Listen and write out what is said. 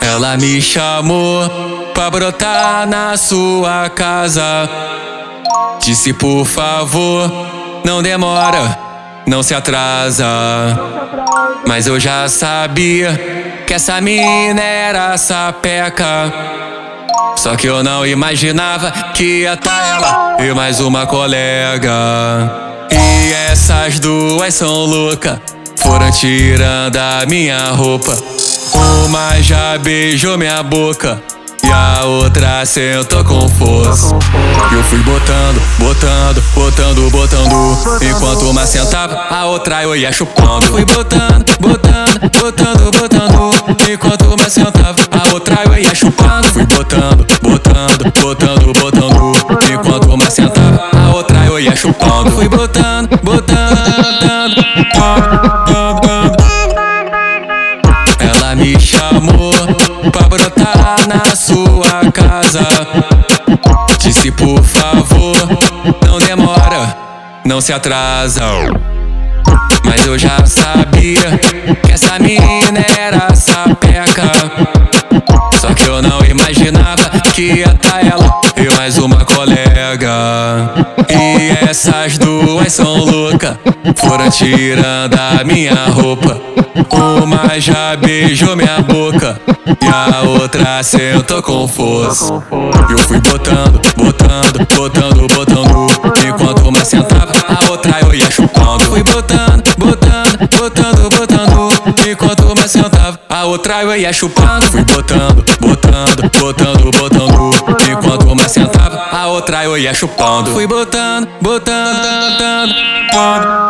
Ela me chamou pra brotar na sua casa. Disse por favor, não demora, não se atrasa. Mas eu já sabia que essa mina era sapeca. Só que eu não imaginava que ia tá ela e mais uma colega. E essas duas são loucas, foram tirando a minha roupa. Uma já beijou minha boca. E a outra sentou com força. Eu fui botando, botando, botando, botando. Enquanto uma sentava, a outra eu ia chupando. Fui botando, botando, botando, botando. Enquanto uma sentava, a outra eu ia chupando. Fui botando, botando, botando, botando. Enquanto uma sentava, a outra eu ia chupando. Fui botando, botando, botando. Ela chamou pra brotar na sua casa. Disse por favor, não demora, não se atrasa. Mas eu já sabia que essa mina era sapeca. Só que eu não imaginava que ia tá ela mais uma colega. E essas duas são loucas, foram tirando a minha roupa. Uma já beijou minha boca e a outra sentou com força. Eu fui botando, botando, botando, botando. Enquanto uma sentava, a outra eu ia chupando. Fui botando, botando, botando, botando. Enquanto uma sentava, a outra eu ia chupando. Fui botando, botando, botando, botando. Outra eu ia chupando. Fui botando, botando, botando, botando.